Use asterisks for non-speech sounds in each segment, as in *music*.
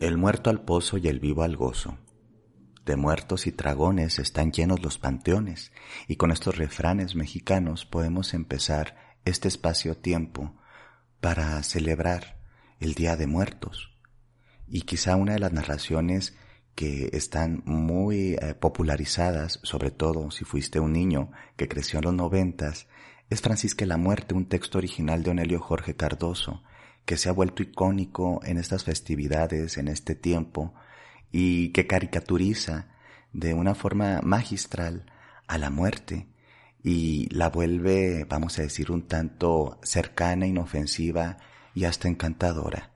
El muerto al pozo y el vivo al gozo. De muertos y dragones están llenos los panteones, y con estos refranes mexicanos podemos empezar este espacio-tiempo para celebrar el Día de Muertos. Y quizá una de las narraciones que están muy eh, popularizadas, sobre todo si fuiste un niño que creció en los noventas, es Francisca la Muerte, un texto original de Onelio Jorge Cardoso, que se ha vuelto icónico en estas festividades, en este tiempo, y que caricaturiza de una forma magistral a la muerte y la vuelve, vamos a decir, un tanto cercana, inofensiva y hasta encantadora.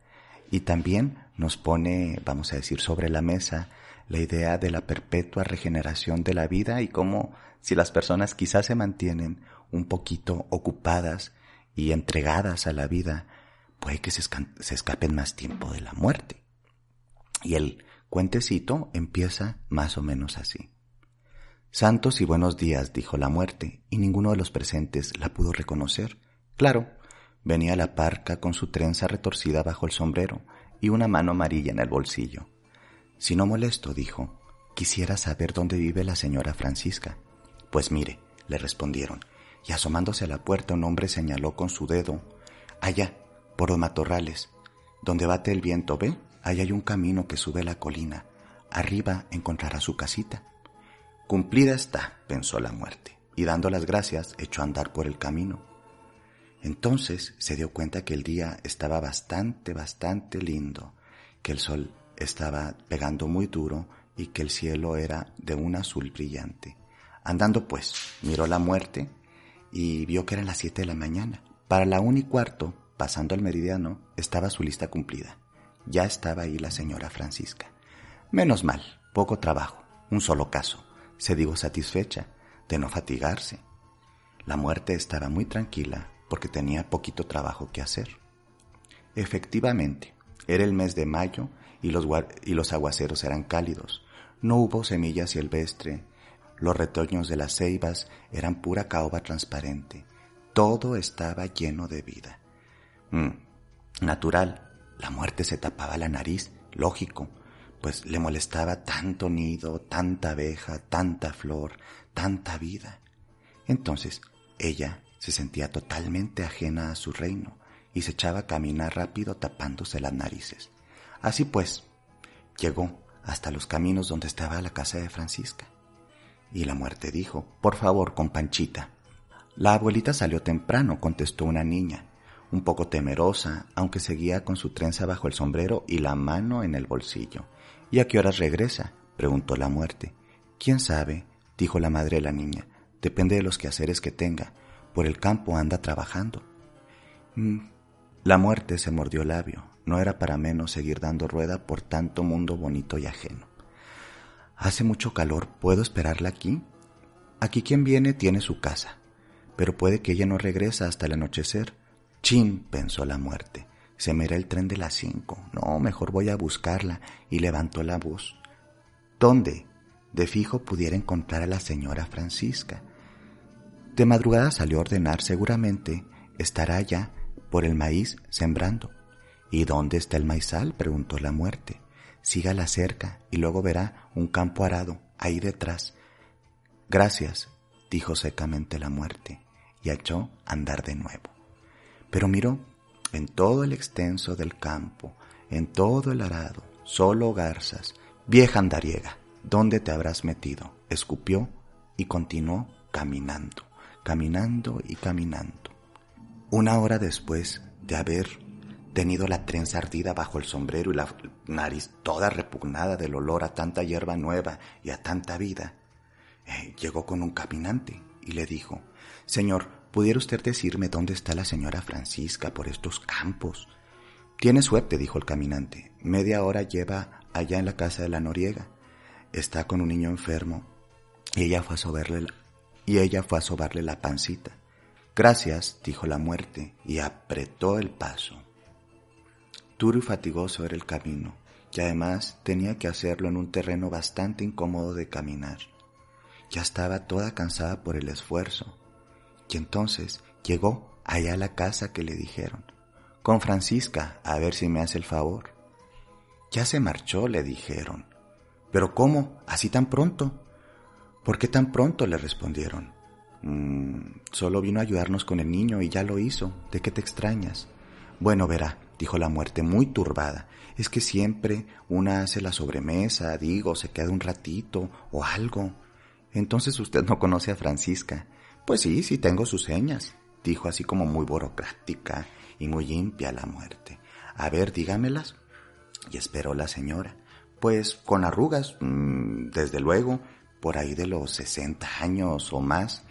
Y también nos pone, vamos a decir, sobre la mesa la idea de la perpetua regeneración de la vida y cómo si las personas quizás se mantienen un poquito ocupadas y entregadas a la vida, puede que se, escapen más tiempo de la muerte. Y el cuentecito empieza más o menos así. Santos y buenos días, dijo la muerte, y ninguno de los presentes la pudo reconocer. Claro, venía la parca con su trenza retorcida bajo el sombrero y una mano amarilla en el bolsillo. Si no molesto, dijo, quisiera saber dónde vive la señora Francisca. Pues mire, le respondieron, y asomándose a la puerta un hombre señaló con su dedo, allá, por los matorrales. Donde bate el viento, ¿ve? Ahí hay un camino que sube la colina. Arriba encontrará su casita. Cumplida está, pensó la muerte, y dando las gracias echó a andar por el camino. Entonces se dio cuenta que el día estaba bastante, bastante lindo, que el sol estaba pegando muy duro y que el cielo era de un azul brillante. Andando pues, miró la muerte y vio que eran las siete de la mañana. Para la una y cuarto pasando al meridiano, estaba su lista cumplida. Ya estaba ahí la señora Francisca. Menos mal, poco trabajo, un solo caso. Se digo satisfecha de no fatigarse. La muerte estaba muy tranquila porque tenía poquito trabajo que hacer. Efectivamente, era el mes de mayo y los, y los aguaceros eran cálidos. No hubo semillas silvestre. Los retoños de las ceibas eran pura caoba transparente. Todo estaba lleno de vida. Mm, natural, la muerte se tapaba la nariz, lógico, pues le molestaba tanto nido, tanta abeja, tanta flor, tanta vida. Entonces ella se sentía totalmente ajena a su reino y se echaba a caminar rápido tapándose las narices. Así pues, llegó hasta los caminos donde estaba la casa de Francisca. Y la muerte dijo, por favor, con Panchita. La abuelita salió temprano, contestó una niña, un poco temerosa, aunque seguía con su trenza bajo el sombrero y la mano en el bolsillo. ¿Y a qué horas regresa? preguntó la muerte. ¿Quién sabe? dijo la madre de la niña. Depende de los quehaceres que tenga. Por el campo anda trabajando. Mm. La muerte se mordió el labio. No era para menos seguir dando rueda por tanto mundo bonito y ajeno. Hace mucho calor. ¿Puedo esperarla aquí? Aquí quien viene tiene su casa. Pero puede que ella no regresa hasta el anochecer. Chin, pensó la muerte. Se me irá el tren de las cinco. No, mejor voy a buscarla. Y levantó la voz. ¿Dónde? De fijo pudiera encontrar a la señora Francisca. De madrugada salió a ordenar, seguramente estará allá por el maíz sembrando. ¿Y dónde está el maizal? preguntó la muerte. Sígala cerca y luego verá un campo arado ahí detrás. Gracias, dijo secamente la muerte, y echó a andar de nuevo. Pero miró en todo el extenso del campo, en todo el arado, solo garzas. Vieja andariega, ¿dónde te habrás metido? Escupió y continuó caminando, caminando y caminando. Una hora después de haber tenido la trenza ardida bajo el sombrero y la nariz toda repugnada del olor a tanta hierba nueva y a tanta vida, eh, llegó con un caminante y le dijo, Señor, ¿Pudiera usted decirme dónde está la señora Francisca por estos campos? Tiene suerte, dijo el caminante. Media hora lleva allá en la casa de la Noriega. Está con un niño enfermo y ella fue a sobarle, y ella fue a sobarle la pancita. Gracias, dijo la muerte, y apretó el paso. Duro y fatigoso era el camino, y además tenía que hacerlo en un terreno bastante incómodo de caminar. Ya estaba toda cansada por el esfuerzo, y entonces llegó allá a la casa que le dijeron, con Francisca, a ver si me hace el favor. Ya se marchó, le dijeron. ¿Pero cómo? ¿Así tan pronto? ¿Por qué tan pronto? le respondieron. Mm, solo vino a ayudarnos con el niño y ya lo hizo. ¿De qué te extrañas? Bueno, verá, dijo la muerte muy turbada. Es que siempre una hace la sobremesa, digo, se queda un ratito o algo. Entonces usted no conoce a Francisca. Pues sí, sí tengo sus señas, dijo así como muy burocrática y muy limpia la muerte. A ver, dígamelas. Y esperó la señora. Pues con arrugas, mm, desde luego, por ahí de los 60 años o más.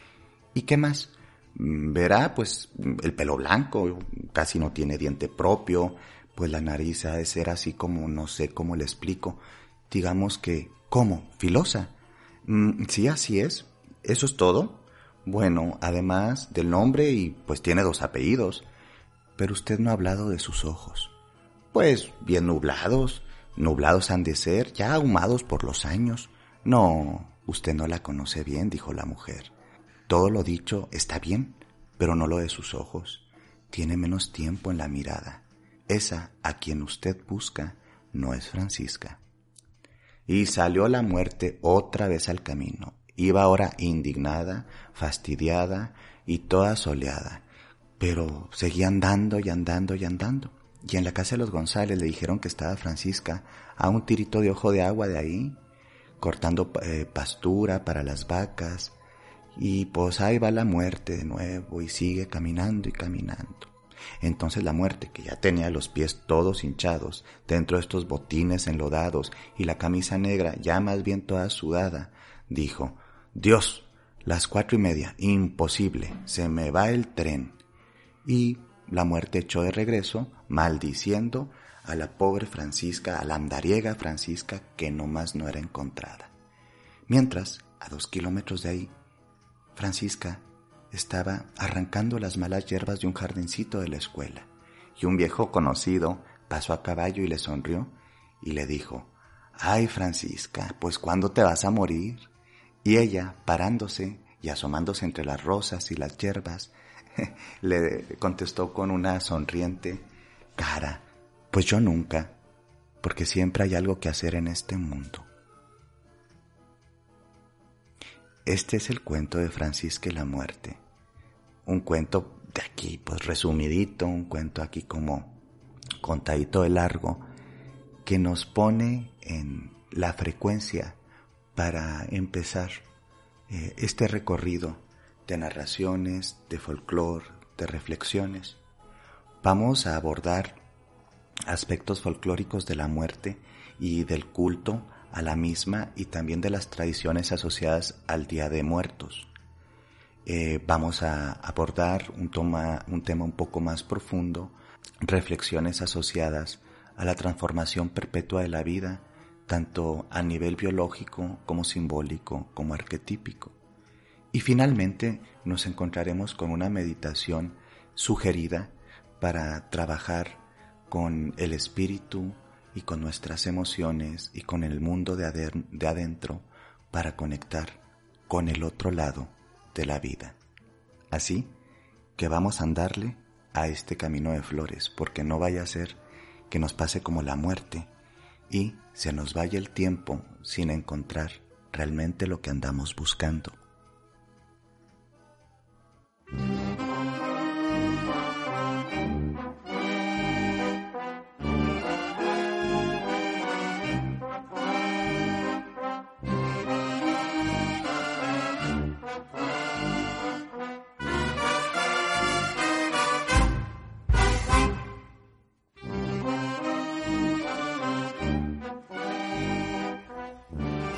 ¿Y qué más? Mm, verá, pues el pelo blanco, casi no tiene diente propio, pues la nariz ha de ser así como, no sé cómo le explico, digamos que, ¿cómo? ¿Filosa? Mm, sí, así es. ¿Eso es todo? Bueno, además del nombre y pues tiene dos apellidos. Pero usted no ha hablado de sus ojos. Pues bien nublados, nublados han de ser, ya ahumados por los años. No, usted no la conoce bien, dijo la mujer. Todo lo dicho está bien, pero no lo de sus ojos. Tiene menos tiempo en la mirada. Esa a quien usted busca no es Francisca. Y salió la muerte otra vez al camino. Iba ahora indignada, fastidiada y toda soleada, pero seguía andando y andando y andando. Y en la casa de los González le dijeron que estaba Francisca a un tirito de ojo de agua de ahí, cortando eh, pastura para las vacas. Y pues ahí va la muerte de nuevo y sigue caminando y caminando. Entonces la muerte, que ya tenía los pies todos hinchados, dentro de estos botines enlodados y la camisa negra ya más bien toda sudada, dijo, Dios, las cuatro y media, imposible, se me va el tren. Y la muerte echó de regreso, maldiciendo a la pobre Francisca, a la andariega Francisca, que nomás no era encontrada. Mientras, a dos kilómetros de ahí, Francisca estaba arrancando las malas hierbas de un jardincito de la escuela, y un viejo conocido pasó a caballo y le sonrió y le dijo, Ay, Francisca, pues ¿cuándo te vas a morir? Y ella, parándose y asomándose entre las rosas y las hierbas, *laughs* le contestó con una sonriente cara, pues yo nunca, porque siempre hay algo que hacer en este mundo. Este es el cuento de Francisca y la muerte. Un cuento de aquí, pues resumidito, un cuento aquí como contadito de largo, que nos pone en la frecuencia para empezar eh, este recorrido de narraciones, de folclore, de reflexiones. Vamos a abordar aspectos folclóricos de la muerte y del culto a la misma y también de las tradiciones asociadas al Día de Muertos. Eh, vamos a abordar un, un tema un poco más profundo, reflexiones asociadas a la transformación perpetua de la vida, tanto a nivel biológico como simbólico como arquetípico. Y finalmente nos encontraremos con una meditación sugerida para trabajar con el espíritu y con nuestras emociones y con el mundo de, adentro para conectar con el otro lado de la vida. Así que vamos a andarle a este camino de flores, porque no vaya a ser que nos pase como la muerte y se nos vaya el tiempo sin encontrar realmente lo que andamos buscando.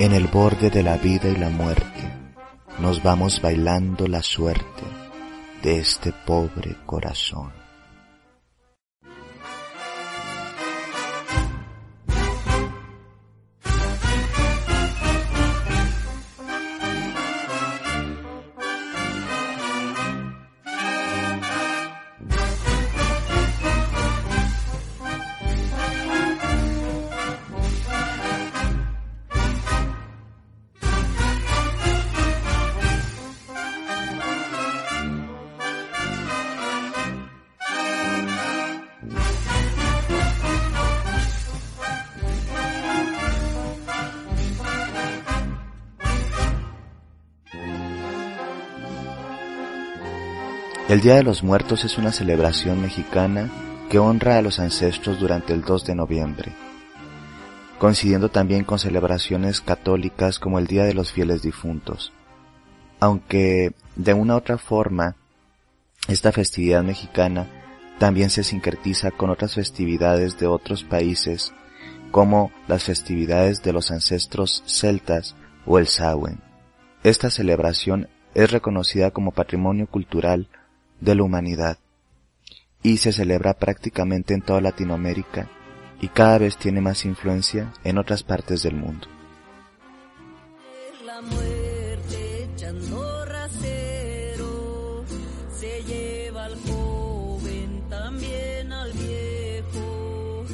En el borde de la vida y la muerte nos vamos bailando la suerte de este pobre corazón. El Día de los Muertos es una celebración mexicana que honra a los ancestros durante el 2 de noviembre, coincidiendo también con celebraciones católicas como el Día de los Fieles Difuntos. Aunque de una u otra forma, esta festividad mexicana también se sincretiza con otras festividades de otros países, como las festividades de los ancestros celtas o el Samhain. Esta celebración es reconocida como patrimonio cultural de la humanidad y se celebra prácticamente en toda Latinoamérica y cada vez tiene más influencia en otras partes del mundo. La muerte echando rasero se lleva al joven también al viejo.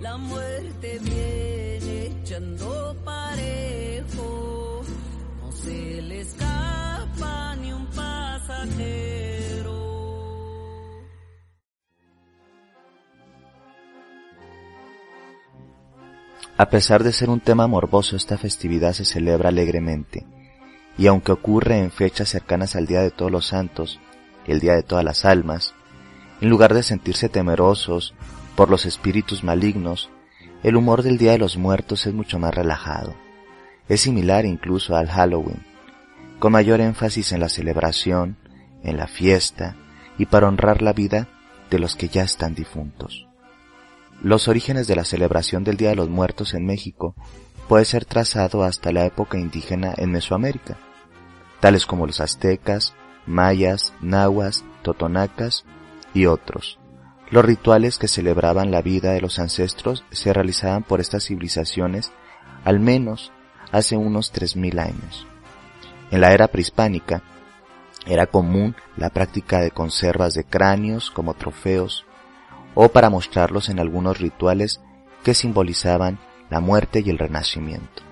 La muerte viene echando parejo, no se le escapa ni un pasajero. A pesar de ser un tema morboso, esta festividad se celebra alegremente, y aunque ocurre en fechas cercanas al Día de Todos los Santos, el Día de Todas las Almas, en lugar de sentirse temerosos por los espíritus malignos, el humor del Día de los Muertos es mucho más relajado. Es similar incluso al Halloween, con mayor énfasis en la celebración, en la fiesta y para honrar la vida de los que ya están difuntos. Los orígenes de la celebración del Día de los Muertos en México puede ser trazado hasta la época indígena en Mesoamérica, tales como los aztecas, mayas, nahuas, totonacas y otros. Los rituales que celebraban la vida de los ancestros se realizaban por estas civilizaciones al menos hace unos 3.000 años. En la era prehispánica era común la práctica de conservas de cráneos como trofeos o para mostrarlos en algunos rituales que simbolizaban la muerte y el renacimiento.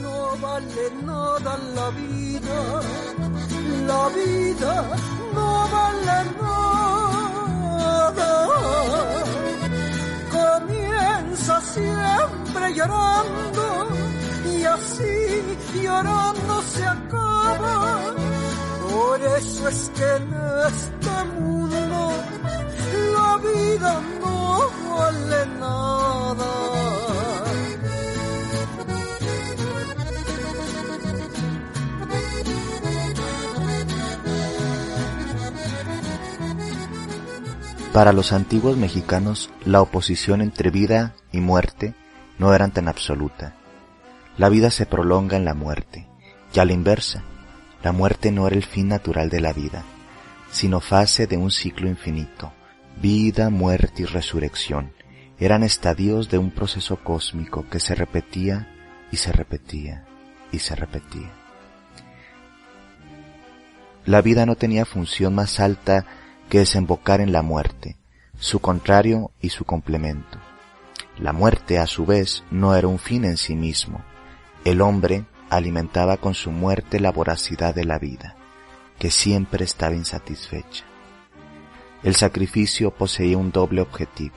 No vale nada la vida, la vida no vale nada. Comienza siempre llorando llorando se acaba. Por eso es que en este mundo la vida no vale nada. Para los antiguos mexicanos, la oposición entre vida y muerte no eran tan absoluta. La vida se prolonga en la muerte, y a la inversa, la muerte no era el fin natural de la vida, sino fase de un ciclo infinito. Vida, muerte y resurrección eran estadios de un proceso cósmico que se repetía y se repetía y se repetía. La vida no tenía función más alta que desembocar en la muerte, su contrario y su complemento. La muerte, a su vez, no era un fin en sí mismo. El hombre alimentaba con su muerte la voracidad de la vida, que siempre estaba insatisfecha. El sacrificio poseía un doble objetivo.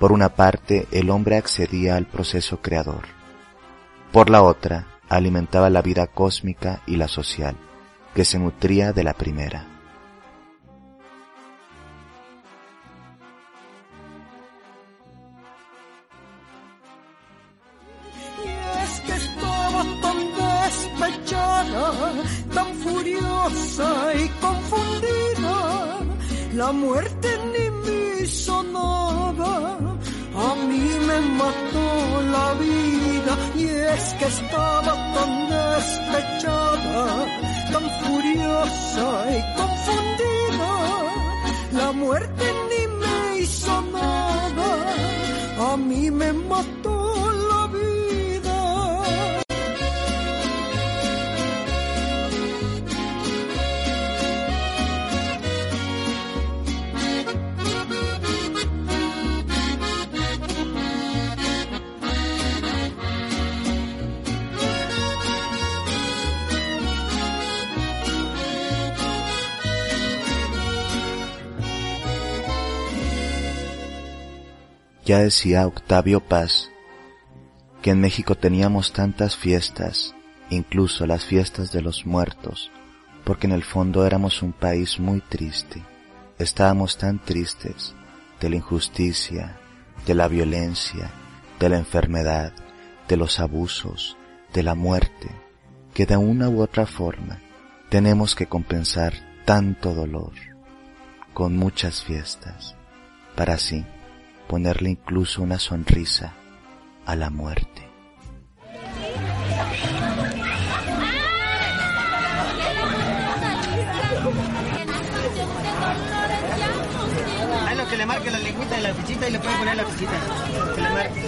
Por una parte, el hombre accedía al proceso creador. Por la otra, alimentaba la vida cósmica y la social, que se nutría de la primera. Furiosa y confundida. La muerte ni me hizo nada, a mí me mató la vida. Y es que estaba tan despechada, tan furiosa y confundida. La muerte Ya decía Octavio Paz que en México teníamos tantas fiestas, incluso las fiestas de los muertos, porque en el fondo éramos un país muy triste. Estábamos tan tristes de la injusticia, de la violencia, de la enfermedad, de los abusos, de la muerte, que de una u otra forma tenemos que compensar tanto dolor con muchas fiestas, para así ponerle incluso una sonrisa a la muerte. Que le marque la lengüita y la fichita y le puede poner la fichita. Que le marque.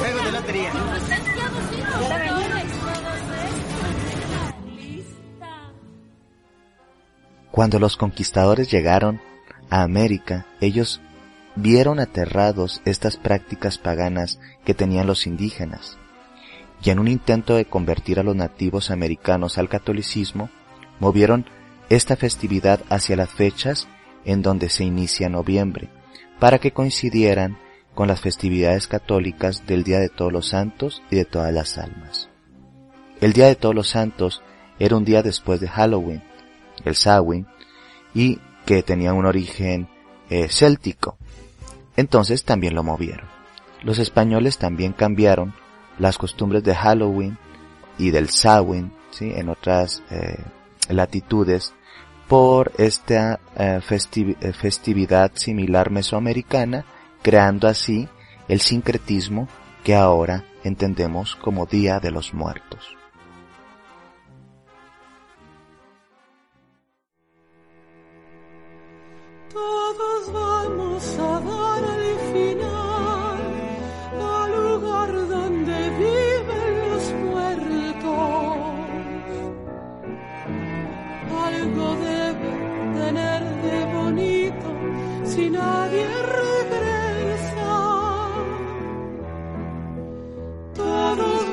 Juego de lotería. Cuando los conquistadores llegaron a América, ellos vieron aterrados estas prácticas paganas que tenían los indígenas, y en un intento de convertir a los nativos americanos al catolicismo, movieron esta festividad hacia las fechas en donde se inicia noviembre, para que coincidieran con las festividades católicas del Día de Todos los Santos y de todas las almas. El Día de Todos los Santos era un día después de Halloween, el Samhain, y que tenía un origen eh, céltico. Entonces también lo movieron. Los españoles también cambiaron las costumbres de Halloween y del Samhain, ¿sí? en otras eh, latitudes, por esta eh, festividad similar mesoamericana, creando así el sincretismo que ahora entendemos como Día de los Muertos.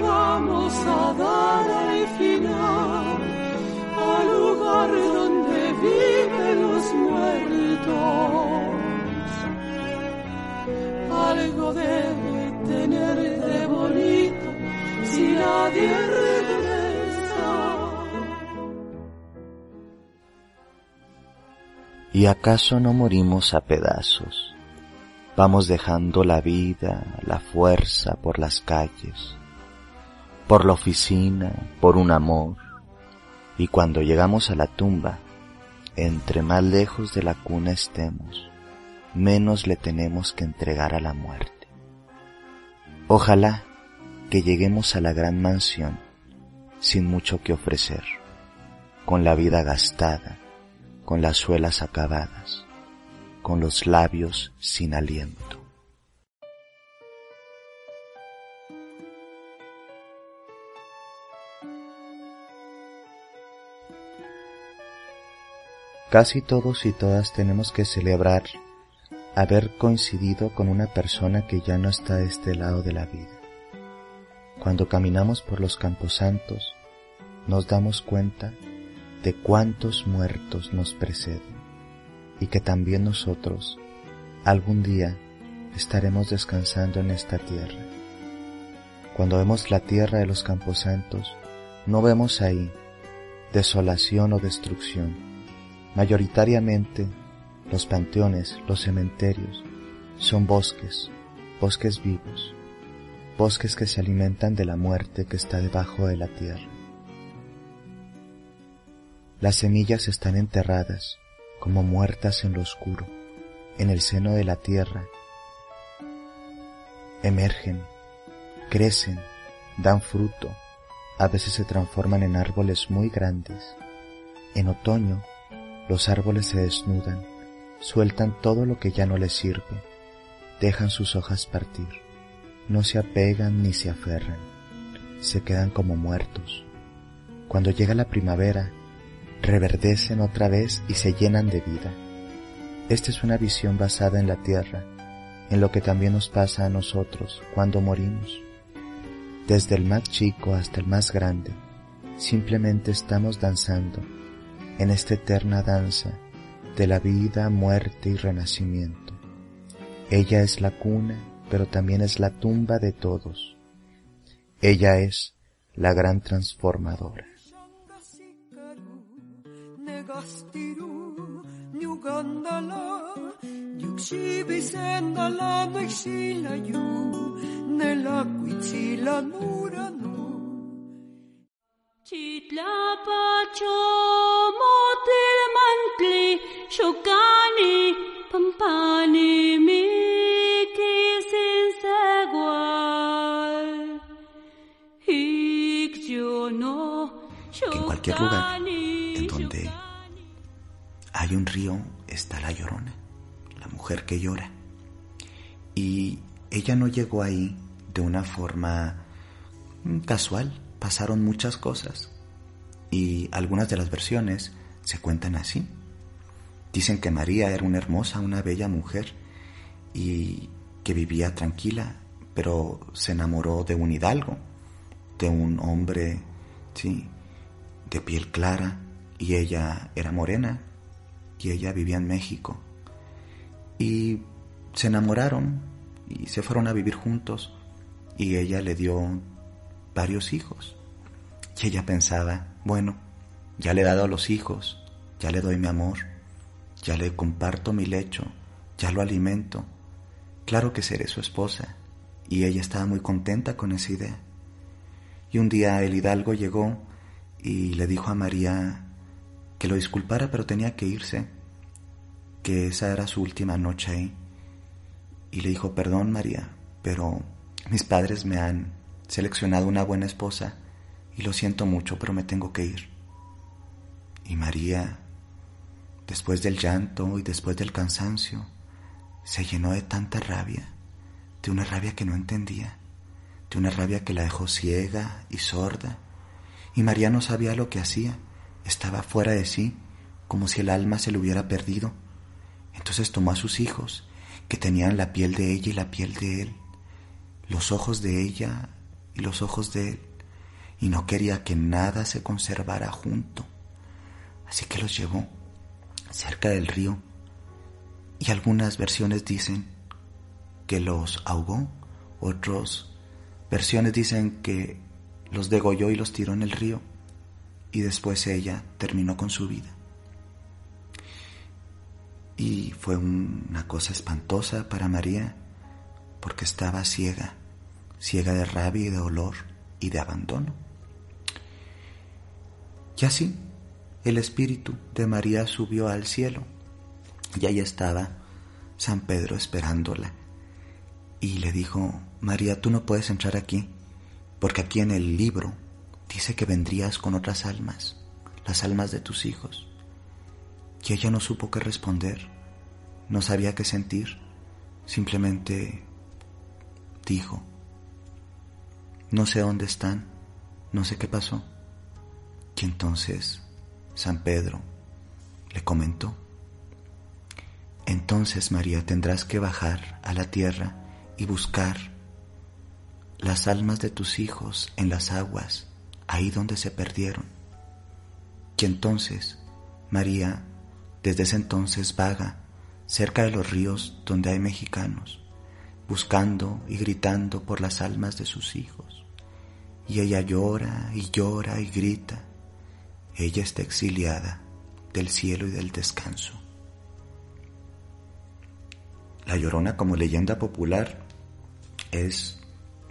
Vamos a dar al final al lugar donde viven los muertos. Algo debe tener de bonito si nadie regresa. ¿Y acaso no morimos a pedazos? Vamos dejando la vida, la fuerza por las calles, por la oficina, por un amor, y cuando llegamos a la tumba, entre más lejos de la cuna estemos, menos le tenemos que entregar a la muerte. Ojalá que lleguemos a la gran mansión sin mucho que ofrecer, con la vida gastada, con las suelas acabadas, con los labios sin aliento. Casi todos y todas tenemos que celebrar haber coincidido con una persona que ya no está de este lado de la vida. Cuando caminamos por los camposantos, nos damos cuenta de cuántos muertos nos preceden y que también nosotros algún día estaremos descansando en esta tierra. Cuando vemos la tierra de los camposantos, no vemos ahí desolación o destrucción. Mayoritariamente los panteones, los cementerios, son bosques, bosques vivos, bosques que se alimentan de la muerte que está debajo de la tierra. Las semillas están enterradas como muertas en lo oscuro, en el seno de la tierra. Emergen, crecen, dan fruto, a veces se transforman en árboles muy grandes. En otoño, los árboles se desnudan, sueltan todo lo que ya no les sirve, dejan sus hojas partir, no se apegan ni se aferran, se quedan como muertos. Cuando llega la primavera, reverdecen otra vez y se llenan de vida. Esta es una visión basada en la tierra, en lo que también nos pasa a nosotros cuando morimos. Desde el más chico hasta el más grande, simplemente estamos danzando en esta eterna danza de la vida, muerte y renacimiento. Ella es la cuna pero también es la tumba de todos. Ella es la gran transformadora. Segual En cualquier lugar en donde hay un río está la llorona, la mujer que llora. Y ella no llegó ahí de una forma casual, pasaron muchas cosas y algunas de las versiones se cuentan así. Dicen que María era una hermosa, una bella mujer y que vivía tranquila, pero se enamoró de un hidalgo, de un hombre, sí, de piel clara y ella era morena y ella vivía en México. Y se enamoraron y se fueron a vivir juntos y ella le dio varios hijos. Y ella pensaba, bueno, ya le he dado a los hijos, ya le doy mi amor, ya le comparto mi lecho, ya lo alimento. Claro que seré su esposa. Y ella estaba muy contenta con esa idea. Y un día el hidalgo llegó y le dijo a María que lo disculpara, pero tenía que irse, que esa era su última noche ahí. Y le dijo, perdón María, pero mis padres me han seleccionado una buena esposa y lo siento mucho, pero me tengo que ir. Y María, después del llanto y después del cansancio, se llenó de tanta rabia, de una rabia que no entendía, de una rabia que la dejó ciega y sorda. Y María no sabía lo que hacía, estaba fuera de sí, como si el alma se le hubiera perdido. Entonces tomó a sus hijos, que tenían la piel de ella y la piel de él, los ojos de ella y los ojos de él, y no quería que nada se conservara junto. Así que los llevó cerca del río, y algunas versiones dicen que los ahogó, otras versiones dicen que los degolló y los tiró en el río, y después ella terminó con su vida. Y fue una cosa espantosa para María, porque estaba ciega ciega de rabia y de dolor y de abandono. Y así el espíritu de María subió al cielo y ahí estaba San Pedro esperándola y le dijo, María, tú no puedes entrar aquí porque aquí en el libro dice que vendrías con otras almas, las almas de tus hijos. Y ella no supo qué responder, no sabía qué sentir, simplemente dijo, no sé dónde están, no sé qué pasó. Y entonces San Pedro le comentó, entonces María tendrás que bajar a la tierra y buscar las almas de tus hijos en las aguas, ahí donde se perdieron. Y entonces María desde ese entonces vaga cerca de los ríos donde hay mexicanos, buscando y gritando por las almas de sus hijos. Y ella llora y llora y grita. Ella está exiliada del cielo y del descanso. La Llorona como leyenda popular es,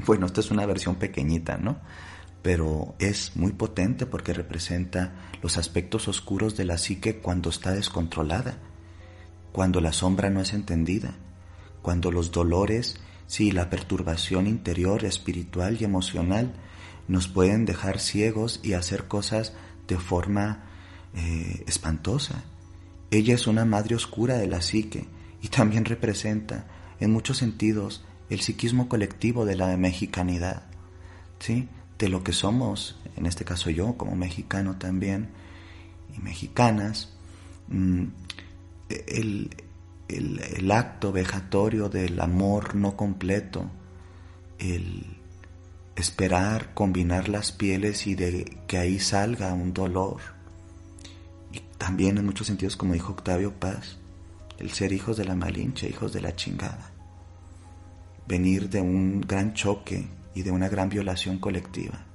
bueno, esta es una versión pequeñita, ¿no? Pero es muy potente porque representa los aspectos oscuros de la psique cuando está descontrolada, cuando la sombra no es entendida, cuando los dolores, sí, la perturbación interior, espiritual y emocional nos pueden dejar ciegos y hacer cosas de forma eh, espantosa. Ella es una madre oscura de la psique y también representa en muchos sentidos el psiquismo colectivo de la mexicanidad, ¿sí? de lo que somos, en este caso yo como mexicano también, y mexicanas, mm, el, el acto vejatorio del amor no completo, el, esperar combinar las pieles y de que ahí salga un dolor. Y también en muchos sentidos, como dijo Octavio Paz, el ser hijos de la malinche, hijos de la chingada. venir de un gran choque y de una gran violación colectiva.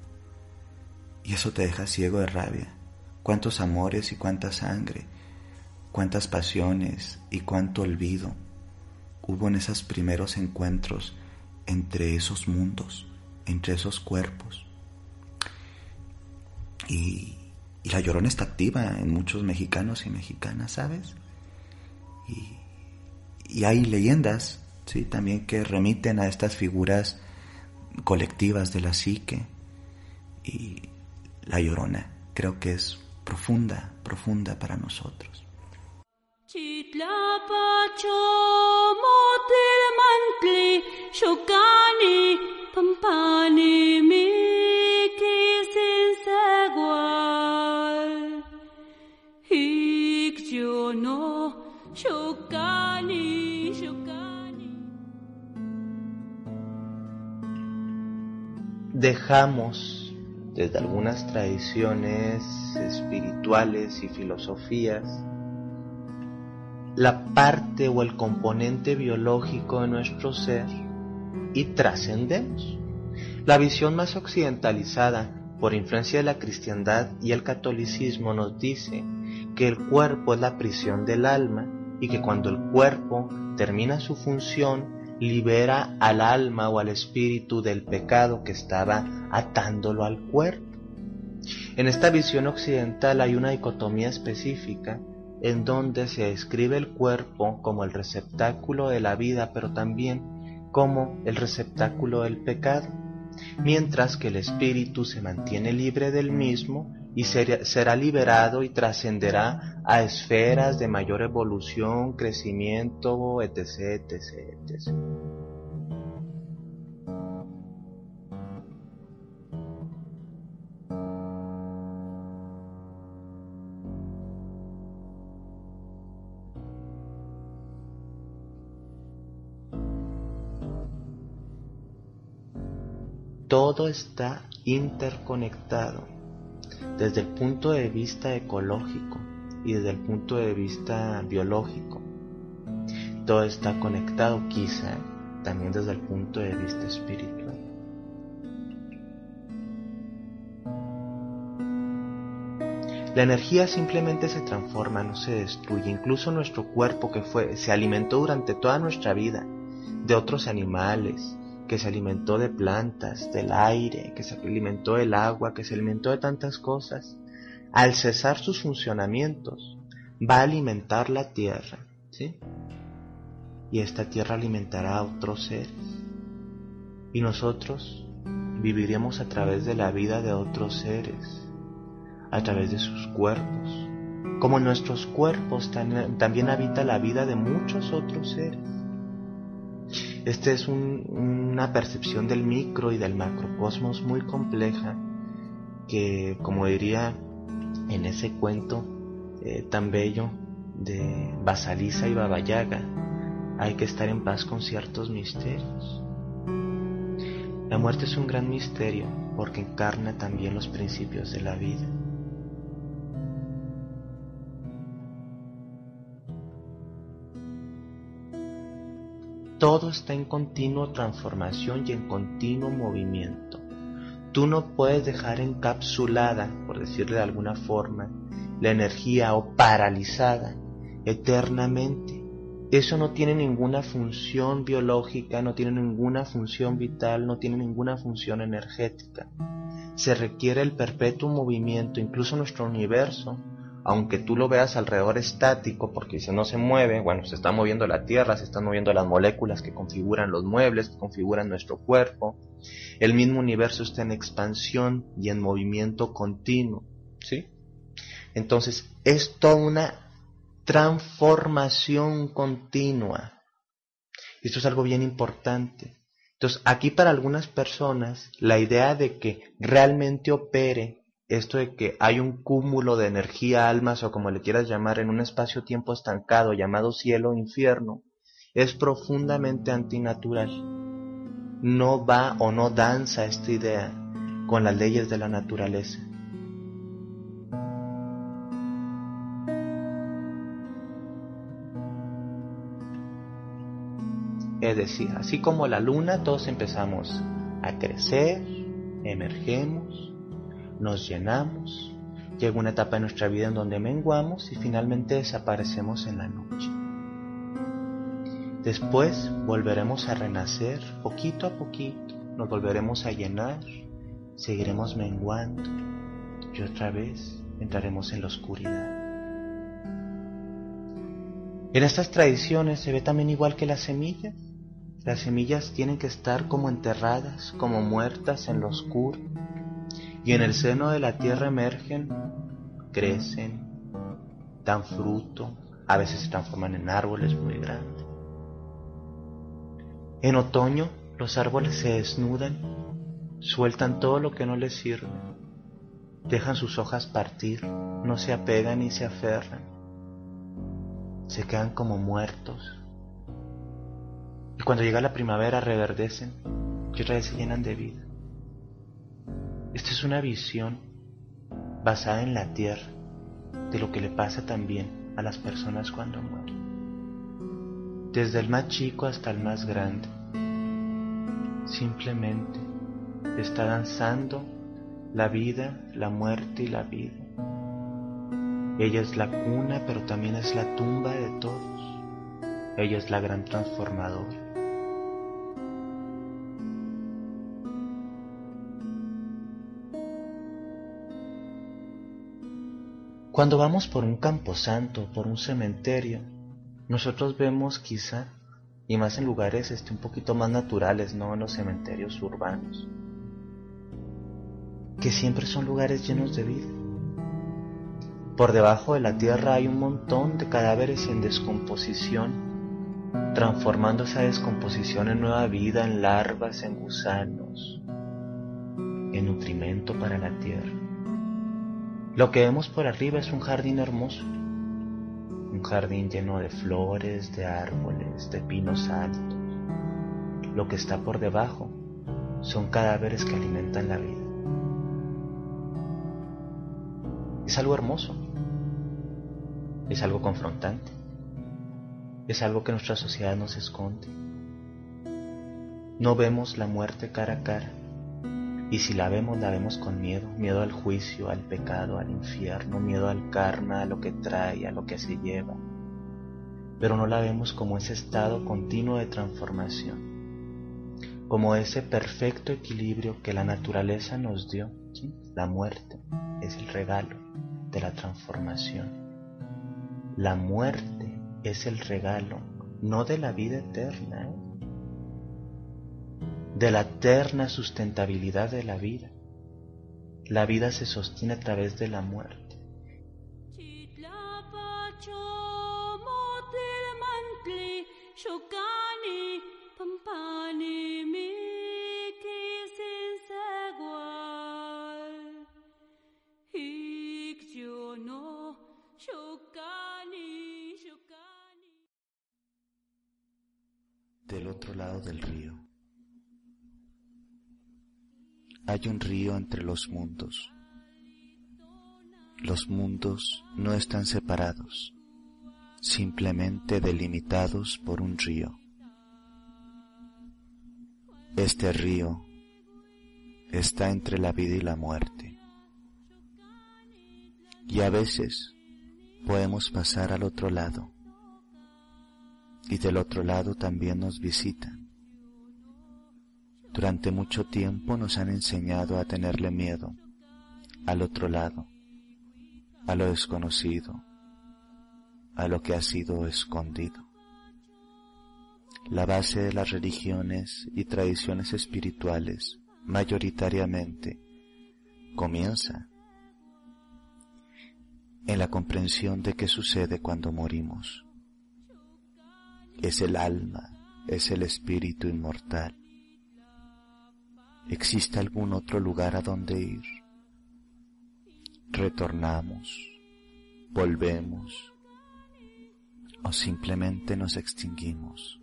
Y eso te deja ciego de rabia. Cuántos amores y cuánta sangre, cuántas pasiones y cuánto olvido hubo en esos primeros encuentros entre esos mundos, entre esos cuerpos. Y, la llorona está activa en muchos mexicanos y mexicanas, ¿sabes? Y, y hay leyendas, ¿sí? También que remiten a estas figuras colectivas de la psique. Y la llorona creo que es profunda, profunda para nosotros. Dejamos desde algunas tradiciones espirituales y filosofías la parte o el componente biológico de nuestro ser y trascendemos. La visión más occidentalizada por influencia de la cristiandad y el catolicismo nos dice que el cuerpo es la prisión del alma y que cuando el cuerpo termina su función libera al alma o al espíritu del pecado que estaba atándolo al cuerpo. En esta visión occidental hay una dicotomía específica en donde se describe el cuerpo como el receptáculo de la vida, pero también como el receptáculo del pecado, mientras que el espíritu se mantiene libre del mismo y será liberado y trascenderá a esferas de mayor evolución, crecimiento, etc., etc., etc. Todo está interconectado desde el punto de vista ecológico y desde el punto de vista biológico. Todo está conectado quizá también desde el punto de vista espiritual. La energía simplemente se transforma, no se destruye. Incluso nuestro cuerpo que fue, se alimentó durante toda nuestra vida de otros animales, que se alimentó de plantas, del aire, que se alimentó del agua, que se alimentó de tantas cosas, al cesar sus funcionamientos, va a alimentar la tierra, ¿sí? Y esta tierra alimentará a otros seres. Y nosotros viviremos a través de la vida de otros seres, a través de sus cuerpos. Como en nuestros cuerpos también habita la vida de muchos otros seres. Esta es una percepción del micro y del macrocosmos muy compleja que, como diría en ese cuento eh, tan bello de Basaliza y Babayaga, hay que estar en paz con ciertos misterios. La muerte es un gran misterio porque encarna también los principios de la vida. Todo está en continua transformación y en continuo movimiento. Tú no puedes dejar encapsulada, por decirle de alguna forma, la energía o paralizada eternamente. Eso no tiene ninguna función biológica, no tiene ninguna función vital, no tiene ninguna función energética. Se requiere el perpetuo movimiento, incluso nuestro universo aunque tú lo veas alrededor estático, porque si no se mueve, bueno, se está moviendo la Tierra, se están moviendo las moléculas que configuran los muebles, que configuran nuestro cuerpo, el mismo universo está en expansión y en movimiento continuo, ¿sí? Entonces, es toda una transformación continua. Esto es algo bien importante. Entonces, aquí para algunas personas, la idea de que realmente opere esto de que hay un cúmulo de energía, almas o como le quieras llamar en un espacio-tiempo estancado llamado cielo infierno, es profundamente antinatural. No va o no danza esta idea con las leyes de la naturaleza. Es decir, así como la luna, todos empezamos a crecer, emergemos, nos llenamos, llega una etapa en nuestra vida en donde menguamos y finalmente desaparecemos en la noche. Después volveremos a renacer poquito a poquito, nos volveremos a llenar, seguiremos menguando y otra vez entraremos en la oscuridad. En estas tradiciones se ve también igual que las semillas. Las semillas tienen que estar como enterradas, como muertas en lo oscuro, y en el seno de la tierra emergen, crecen, dan fruto, a veces se transforman en árboles muy grandes. En otoño los árboles se desnudan, sueltan todo lo que no les sirve, dejan sus hojas partir, no se apegan ni se aferran, se quedan como muertos. Y cuando llega la primavera reverdecen y otra vez se llenan de vida. Esta es una visión basada en la tierra de lo que le pasa también a las personas cuando mueren. Desde el más chico hasta el más grande. Simplemente está danzando la vida, la muerte y la vida. Ella es la cuna, pero también es la tumba de todos. Ella es la gran transformadora. Cuando vamos por un camposanto, por un cementerio, nosotros vemos quizá, y más en lugares este, un poquito más naturales, no en los cementerios urbanos, que siempre son lugares llenos de vida. Por debajo de la tierra hay un montón de cadáveres en descomposición, transformando esa descomposición en nueva vida, en larvas, en gusanos, en nutrimento para la tierra. Lo que vemos por arriba es un jardín hermoso, un jardín lleno de flores, de árboles, de pinos altos. Lo que está por debajo son cadáveres que alimentan la vida. Es algo hermoso, es algo confrontante, es algo que nuestra sociedad nos esconde. No vemos la muerte cara a cara, y si la vemos, la vemos con miedo, miedo al juicio, al pecado, al infierno, miedo al karma, a lo que trae, a lo que se lleva. Pero no la vemos como ese estado continuo de transformación, como ese perfecto equilibrio que la naturaleza nos dio. La muerte es el regalo de la transformación. La muerte es el regalo, no de la vida eterna, ¿eh? De la eterna sustentabilidad de la vida. La vida se sostiene a través de la muerte. Entre los mundos. Los mundos no están separados, simplemente delimitados por un río. Este río está entre la vida y la muerte. Y a veces podemos pasar al otro lado. Y del otro lado también nos visitan durante mucho tiempo nos han enseñado a tenerle miedo al otro lado, a lo desconocido, a lo que ha sido escondido. La base de las religiones y tradiciones espirituales mayoritariamente comienza en la comprensión de qué sucede cuando morimos. Es el alma, es el espíritu inmortal ¿Existe algún otro lugar a donde ir? ¿Retornamos? ¿Volvemos? ¿O simplemente nos extinguimos?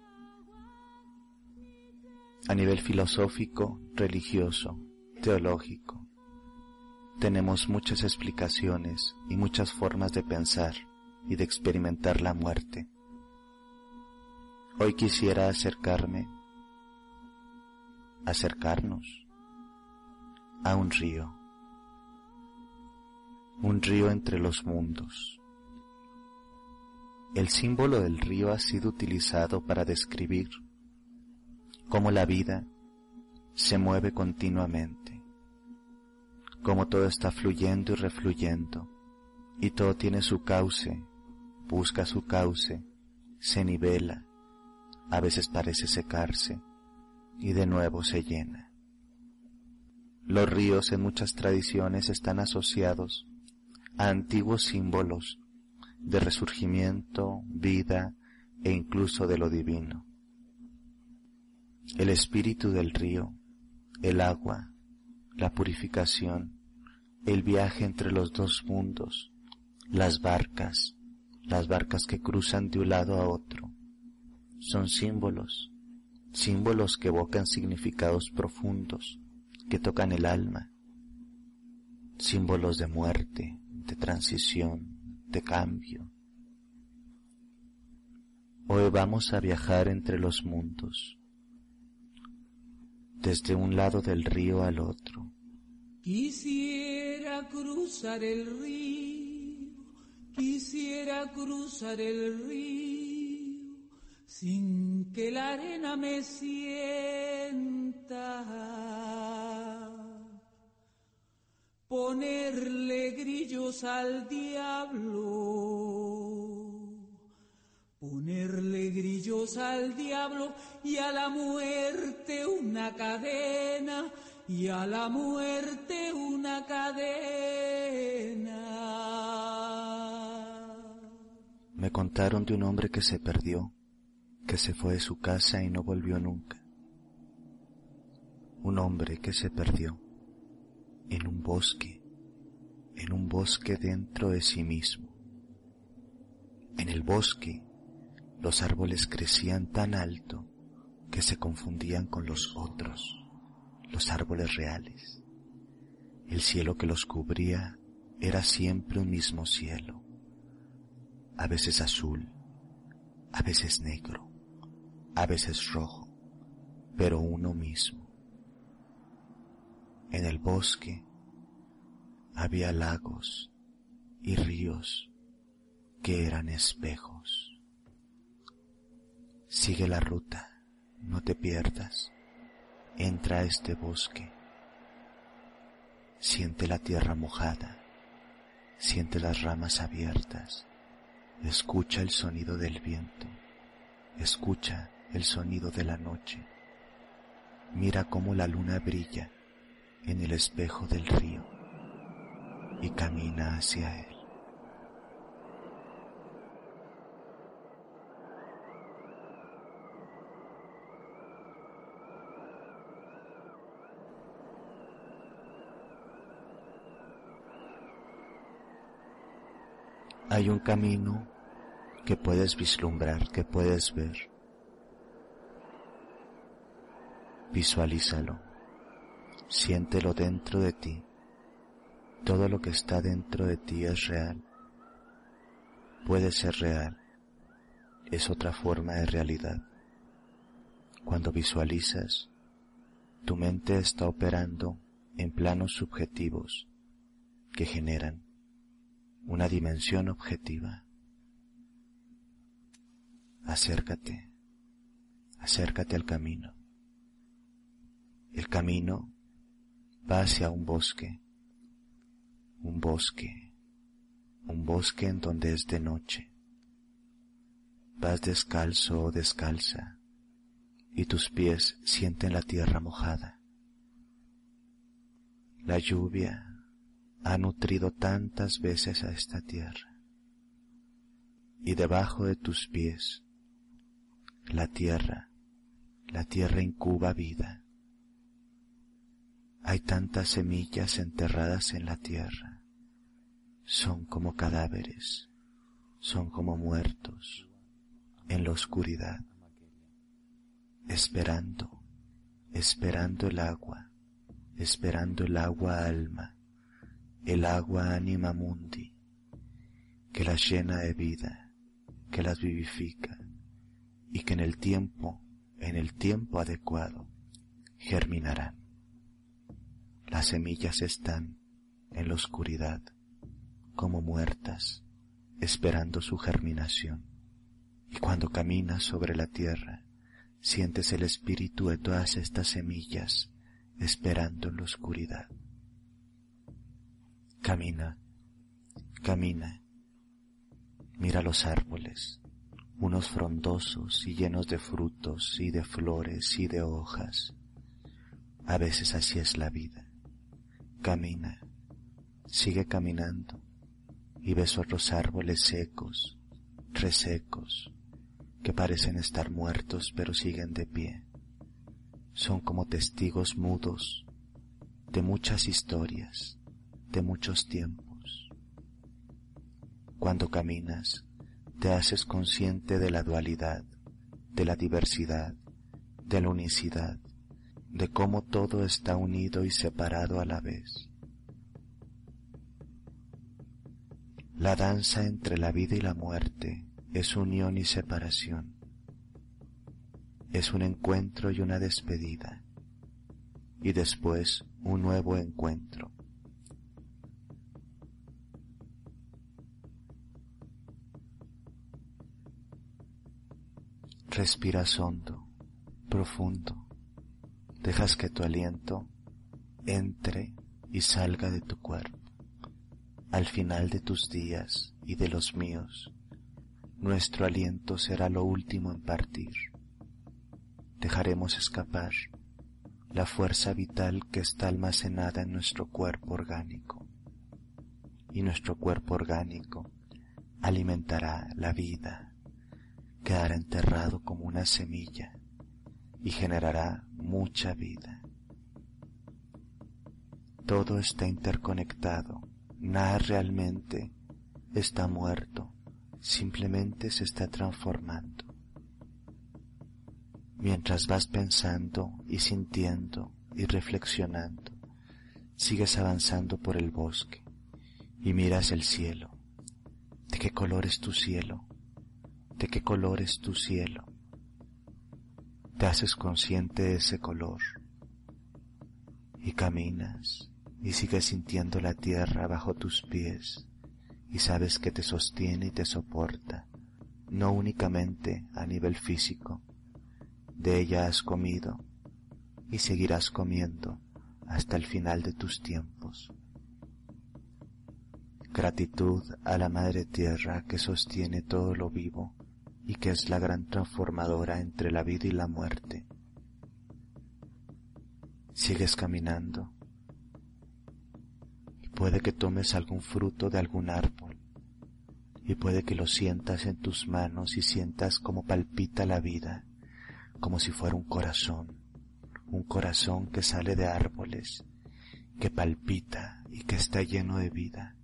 A nivel filosófico, religioso, teológico, tenemos muchas explicaciones y muchas formas de pensar y de experimentar la muerte. Hoy quisiera acercarme, acercarnos a un río, un río entre los mundos. El símbolo del río ha sido utilizado para describir cómo la vida se mueve continuamente, cómo todo está fluyendo y refluyendo, y todo tiene su cauce, busca su cauce, se nivela, a veces parece secarse y de nuevo se llena. Los ríos en muchas tradiciones están asociados a antiguos símbolos de resurgimiento, vida e incluso de lo divino. El espíritu del río, el agua, la purificación, el viaje entre los dos mundos, las barcas, las barcas que cruzan de un lado a otro, son símbolos, símbolos que evocan significados profundos, que tocan el alma, símbolos de muerte, de transición, de cambio. Hoy vamos a viajar entre los mundos, desde un lado del río al otro. Quisiera cruzar el río, quisiera cruzar el río, sin que la arena me sienta. Ponerle grillos al diablo, ponerle grillos al diablo y a la muerte una cadena, y a la muerte una cadena. Me contaron de un hombre que se perdió, que se fue de su casa y no volvió nunca. Un hombre que se perdió en un bosque, en un bosque dentro de sí mismo. En el bosque los árboles crecían tan alto que se confundían con los otros, los árboles reales. El cielo que los cubría era siempre un mismo cielo, a veces azul, a veces negro, a veces rojo, pero uno mismo. En el bosque había lagos y ríos que eran espejos. Sigue la ruta, no te pierdas. Entra a este bosque. Siente la tierra mojada, siente las ramas abiertas, escucha el sonido del viento, escucha el sonido de la noche. Mira cómo la luna brilla en el espejo del río y camina hacia él. Hay un camino que puedes vislumbrar, que puedes ver. Visualízalo, siéntelo dentro de ti. Todo lo que está dentro de ti es real. Puede ser real. Es otra forma de realidad. Cuando visualizas, tu mente está operando en planos subjetivos que generan una dimensión objetiva. Acércate, acércate al camino. El camino va hacia un bosque, un bosque, un bosque en donde es de noche. Vas descalzo o descalza y tus pies sienten la tierra mojada. La lluvia ha nutrido tantas veces a esta tierra. Y debajo de tus pies, la tierra, la tierra incuba vida. Hay tantas semillas enterradas en la tierra. Son como cadáveres, son como muertos en la oscuridad, esperando, esperando el agua, esperando el agua alma el agua anima mundi, que las llena de vida, que las vivifica y que en el tiempo, en el tiempo adecuado, germinarán. Las semillas están en la oscuridad, como muertas, esperando su germinación. Y cuando caminas sobre la tierra, sientes el espíritu de todas estas semillas esperando en la oscuridad. Camina, camina, mira los árboles, unos frondosos y llenos de frutos y de flores y de hojas. A veces así es la vida. Camina, sigue caminando y ves otros árboles secos, resecos, que parecen estar muertos pero siguen de pie. Son como testigos mudos de muchas historias, de muchos tiempos. Cuando caminas, te haces consciente de la dualidad, de la diversidad, de la unicidad, de cómo todo está unido y separado a la vez. La danza entre la vida y la muerte es unión y separación. Es un encuentro y una despedida. Y después un nuevo encuentro. Respiras hondo, profundo. Dejas que tu aliento entre y salga de tu cuerpo. Al final de tus días y de los míos, nuestro aliento será lo último en partir. Dejaremos escapar la fuerza vital que está almacenada en nuestro cuerpo orgánico. Y nuestro cuerpo orgánico alimentará la vida quedará enterrado como una semilla y generará mucha vida. Todo está interconectado, nada realmente está muerto, simplemente se está transformando. Mientras vas pensando y sintiendo y reflexionando, sigues avanzando por el bosque y miras el cielo. ¿De qué color es tu cielo? de qué color es tu cielo. Te haces consciente ese color y caminas y sigues sintiendo la tierra bajo tus pies y sabes que te sostiene y te soporta, no únicamente a nivel físico. De ella has comido y seguirás comiendo hasta el final de tus tiempos. Gratitud a la Madre Tierra que sostiene todo lo vivo y que es la gran transformadora entre la vida y la muerte. Sigues caminando. Y puede que tomes algún fruto de algún árbol. Y puede que lo sientas en tus manos y sientas como palpita la vida, como si fuera un corazón, un corazón que sale de árboles, que palpita y que está lleno de vida,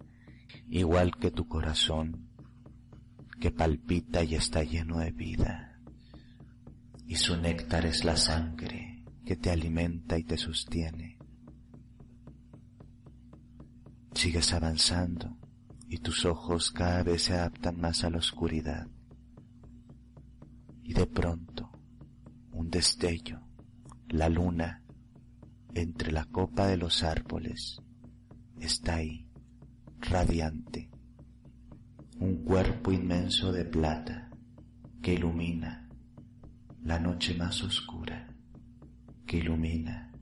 igual que tu corazón que palpita y está lleno de vida, y su néctar es la sangre que te alimenta y te sostiene. Sigues avanzando y tus ojos cada vez se adaptan más a la oscuridad. Y de pronto, un destello, la luna, entre la copa de los árboles, está ahí, radiante, un cuerpo inmenso de plata que ilumina la noche más oscura, que ilumina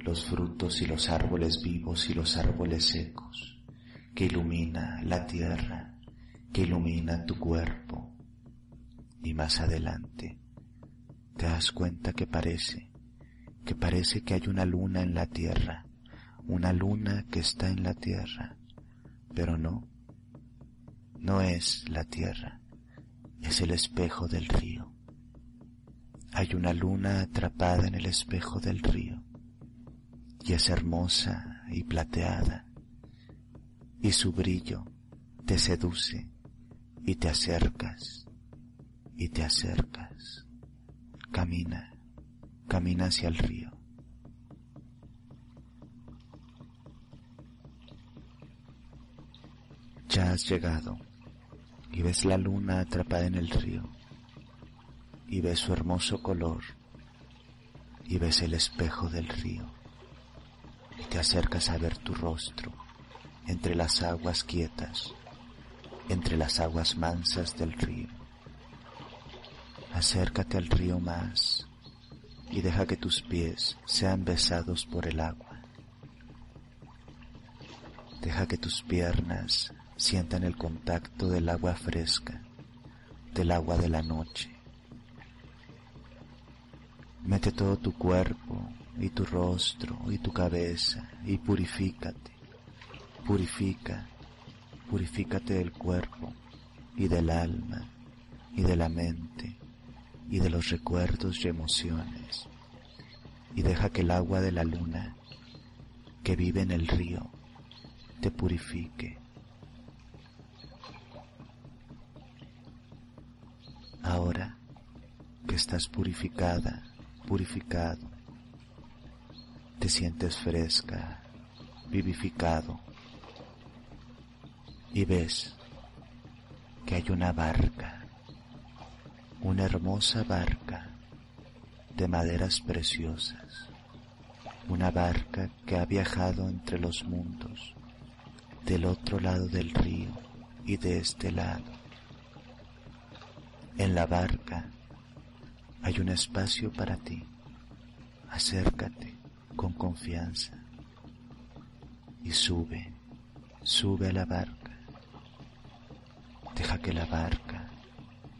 los frutos y los árboles vivos y los árboles secos, que ilumina la tierra, que ilumina tu cuerpo. Y más adelante te das cuenta que parece, que parece que hay una luna en la tierra, una luna que está en la tierra, pero no, no es la tierra, es el espejo del río. Hay una luna atrapada en el espejo del río y es hermosa y plateada y su brillo te seduce y te acercas y te acercas. Camina, camina hacia el río. Ya has llegado y ves la luna atrapada en el río. y ves su hermoso color y ves el espejo del río y te acercas a ver tu rostro entre las aguas quietas, entre las aguas mansas del río. Acércate al río más y deja que tus pies sean besados por el agua. Deja que tus piernas sientan el contacto del agua fresca, del agua de la noche. Mete todo tu cuerpo y tu rostro y tu cabeza y purifícate. Purifica, purifícate del cuerpo y del alma y de la mente y de los recuerdos y emociones y deja que el agua de la luna que vive en el río te purifique. Ahora que estás purificada, purificado, te sientes fresca, vivificado y ves que hay una barca, una hermosa barca de maderas preciosas, una barca que ha viajado entre los mundos, del otro lado del río y de este lado. En la barca hay un espacio para ti. Acércate con confianza y sube, sube a la barca. Deja que la barca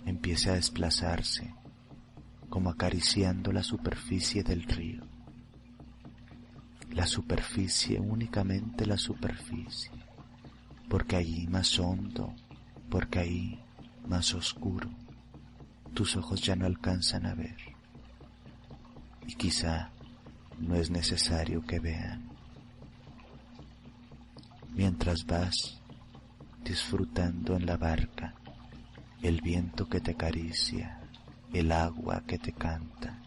empiece a desplazarse como acariciando la superficie del río. La superficie, únicamente la superficie, porque allí más hondo, porque ahí más oscuro, tus ojos ya no alcanzan a ver. Y quizá no es necesario que vean. Mientras vas disfrutando en la barca el viento que te acaricia, el agua que te canta.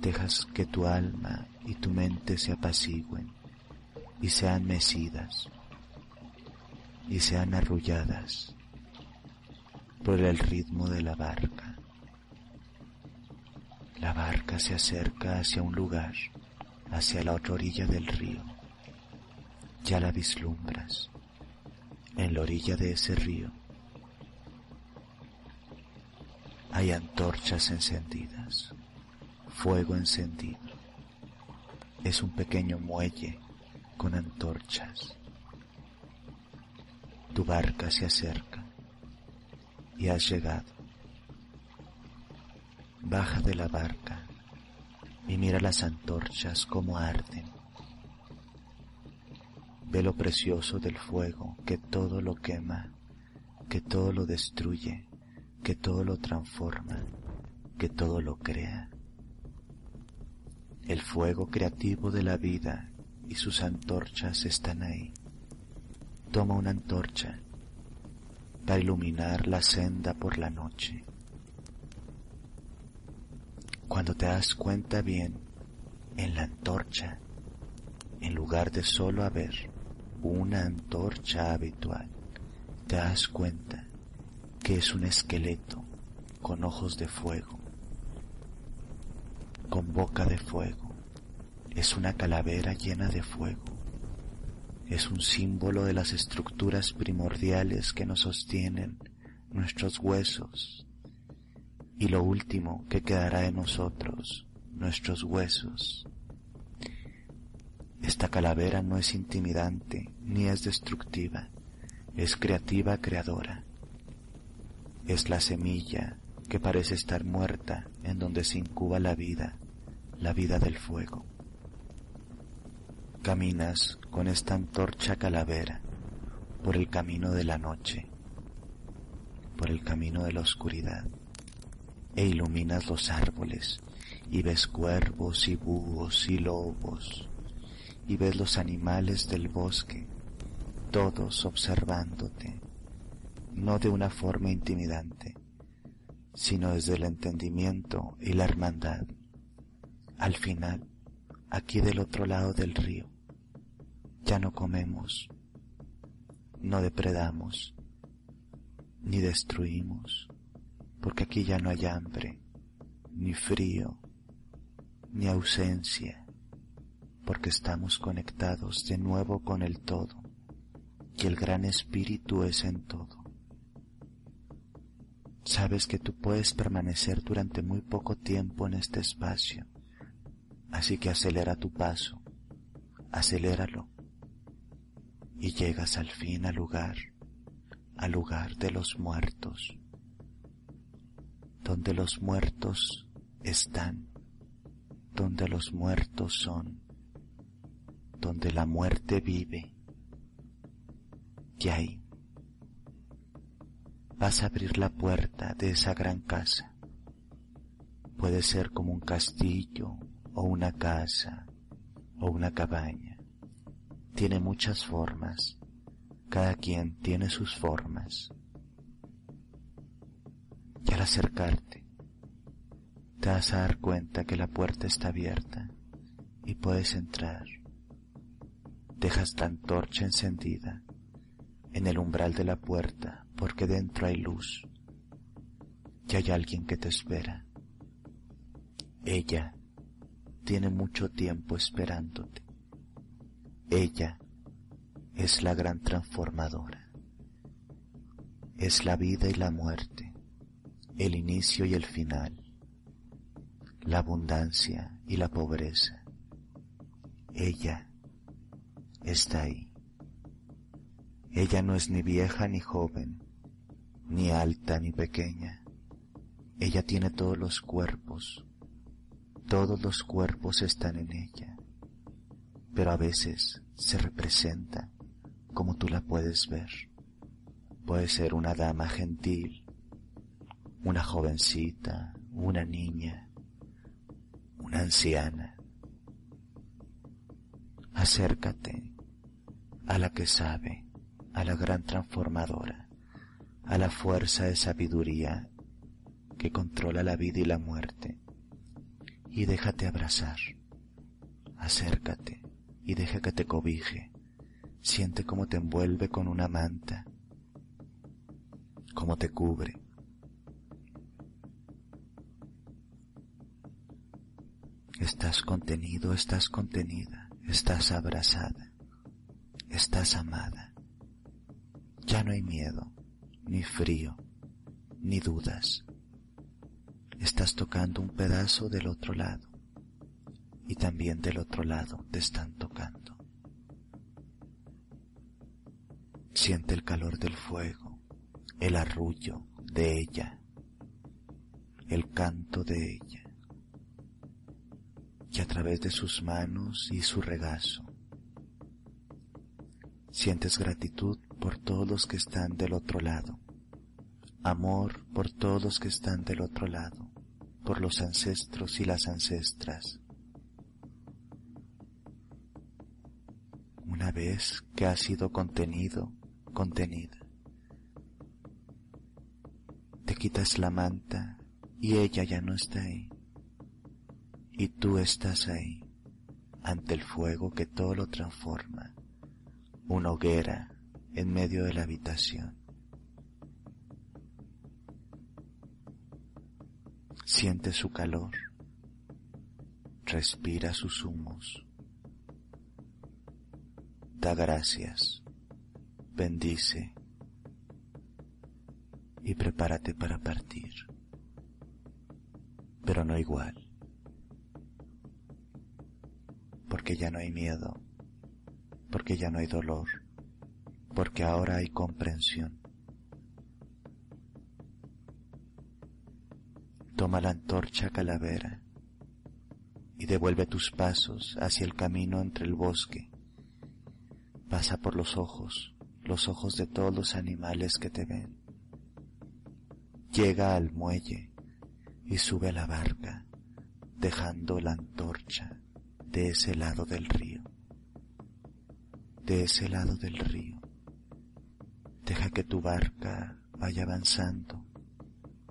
Dejas que tu alma y tu mente se apacigüen y sean mecidas y sean arrulladas por el ritmo de la barca. La barca se acerca hacia un lugar, hacia la otra orilla del río. Ya la vislumbras. En la orilla de ese río hay antorchas encendidas, fuego encendido. Es un pequeño muelle con antorchas. Tu barca se acerca y has llegado. Baja de la barca y mira las antorchas como arden. Ve lo precioso del fuego que todo lo quema, que todo lo destruye que todo lo transforma, que todo lo crea. El fuego creativo de la vida y sus antorchas están ahí. Toma una antorcha para iluminar la senda por la noche. Cuando te das cuenta bien, en la antorcha, en lugar de solo haber una antorcha habitual, te das cuenta que es un esqueleto con ojos de fuego, con boca de fuego, es una calavera llena de fuego, es un símbolo de las estructuras primordiales que nos sostienen nuestros huesos y lo último que quedará de nosotros, nuestros huesos. Esta calavera no es intimidante ni es destructiva, es creativa creadora es la semilla que parece estar muerta en donde se incuba la vida, la vida del fuego. Caminas con esta antorcha calavera por el camino de la noche, por el camino de la oscuridad, e iluminas los árboles y ves cuervos y búhos y lobos, y ves los animales del bosque, todos observándote no de una forma intimidante, sino desde el entendimiento y la hermandad. Al final, aquí del otro lado del río, ya no comemos, no depredamos, ni destruimos, porque aquí ya no hay hambre, ni frío, ni ausencia, porque estamos conectados de nuevo con el todo, y el gran espíritu es en todo. Sabes que tú puedes permanecer durante muy poco tiempo en este espacio, así que acelera tu paso, aceléralo, y llegas al fin al lugar, al lugar de los muertos, donde los muertos están, donde los muertos son, donde la muerte vive. Y ahí vas a abrir la puerta de esa gran casa. Puede ser como un castillo o una casa o una cabaña. Tiene muchas formas. Cada quien tiene sus formas. Y al acercarte, te vas a dar cuenta que la puerta está abierta y puedes entrar. Dejas la antorcha encendida en el umbral de la puerta porque dentro hay luz y hay alguien que te espera. Ella tiene mucho tiempo esperándote. Ella es la gran transformadora. Es la vida y la muerte, el inicio y el final, la abundancia y la pobreza. Ella está ahí. Ella no es ni vieja ni joven, ni alta ni pequeña. Ella tiene todos los cuerpos, todos los cuerpos están en ella, pero a veces se representa como tú la puedes ver. Puede ser una dama gentil, una jovencita, una niña, una anciana. Acércate a la que sabe, a la gran transformadora, a la fuerza de sabiduría que controla la vida y la muerte, y déjate abrazar. Acércate y deja que te cobije. Siente cómo te envuelve con una manta, cómo te cubre. Estás contenido, estás contenida, estás abrazada, estás amada. Ya no hay miedo, ni frío, ni dudas. Estás tocando un pedazo del otro lado y también del otro lado te están tocando. Siente el calor del fuego, el arrullo de ella, el canto de ella, y a través de sus manos y su regazo, sientes gratitud por todos los que están del otro lado, amor por todos los que están del otro lado, por los ancestros y las ancestras. Una vez que has sido contenido, contenida, te quitas la manta y ella ya no está ahí. Y tú estás ahí, ante el fuego que todo lo transforma, una hoguera en medio de la habitación. Siente su calor, respira sus humos, da gracias, bendice y prepárate para partir, pero no igual, porque ya no hay miedo, porque ya no hay dolor, porque ahora hay comprensión. Toma la antorcha calavera y devuelve tus pasos hacia el camino entre el bosque. Pasa por los ojos, los ojos de todos los animales que te ven. Llega al muelle y sube a la barca, dejando la antorcha de ese lado del río. De ese lado del río. Deja que tu barca vaya avanzando,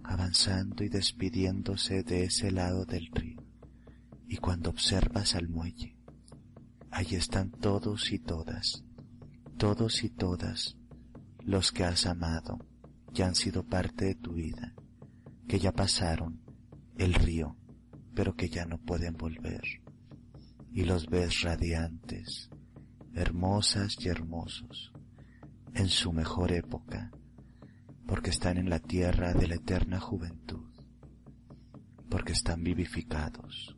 avanzando y despidiéndose de ese lado del río. Y cuando observas al muelle, ahí están todos y todas, todos y todas los que has amado y han sido parte de tu vida, que ya pasaron el río, pero que ya no pueden volver. Y los ves radiantes, hermosas y hermosos, en su mejor época, porque están en la tierra de la eterna juventud, porque están vivificados,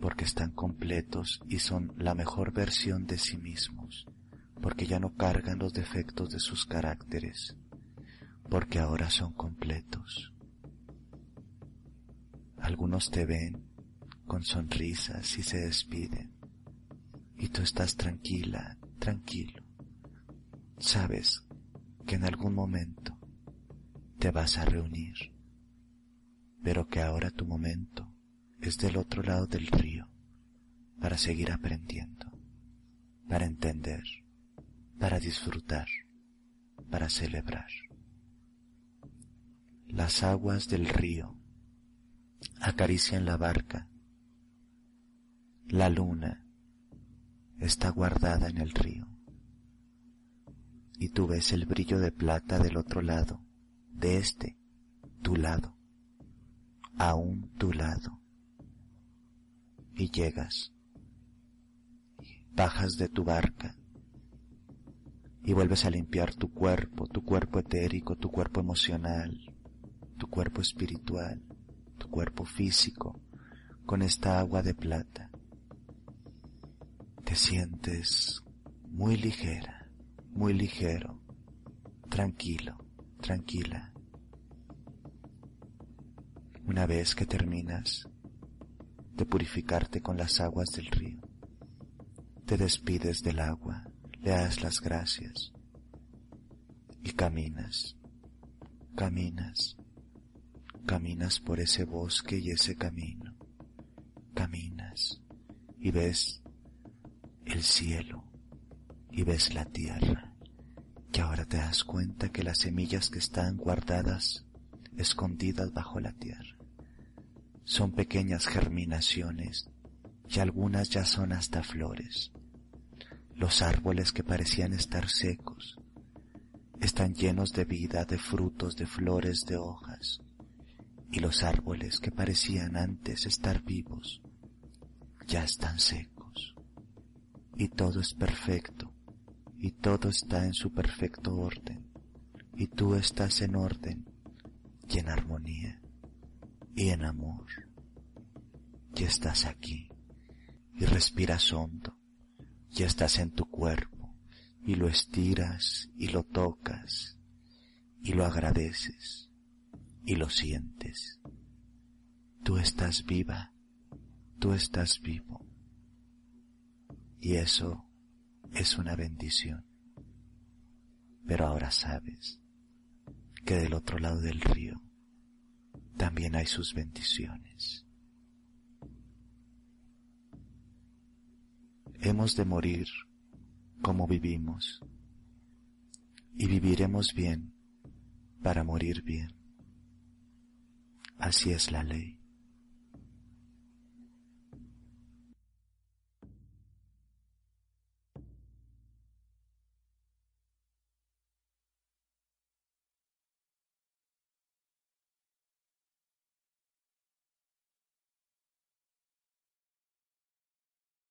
porque están completos y son la mejor versión de sí mismos, porque ya no cargan los defectos de sus caracteres, porque ahora son completos. Algunos te ven con sonrisas y se despiden, y tú estás tranquila, tranquilo. Sabes que en algún momento te vas a reunir, pero que ahora tu momento es del otro lado del río para seguir aprendiendo, para entender, para disfrutar, para celebrar. Las aguas del río acarician la barca. La luna está guardada en el río. Y tú ves el brillo de plata del otro lado, de este, tu lado, aún tu lado y llegas. Bajas de tu barca y vuelves a limpiar tu cuerpo, tu cuerpo etérico, tu cuerpo emocional, tu cuerpo espiritual, tu cuerpo físico, con esta agua de plata. Te sientes muy ligera, muy ligero, tranquilo, tranquila. Una vez que terminas, de purificarte con las aguas del río. Te despides del agua, le das las gracias y caminas, caminas, caminas por ese bosque y ese camino, caminas y ves el cielo y ves la tierra y ahora te das cuenta que las semillas que están guardadas, escondidas bajo la tierra, son pequeñas germinaciones y algunas ya son hasta flores. Los árboles que parecían estar secos están llenos de vida, de frutos, de flores, de hojas. Y los árboles que parecían antes estar vivos ya están secos. Y todo es perfecto, y todo está en su perfecto orden, y tú estás en orden y en armonía y en amor. Y estás aquí y respiras hondo y estás en tu cuerpo y lo estiras y lo tocas y lo agradeces y lo sientes. Tú estás viva, tú estás vivo. Y eso es una bendición. Pero ahora sabes que del otro lado del río también hay sus bendiciones. Hemos de morir como vivimos y viviremos bien para morir bien. Así es la ley.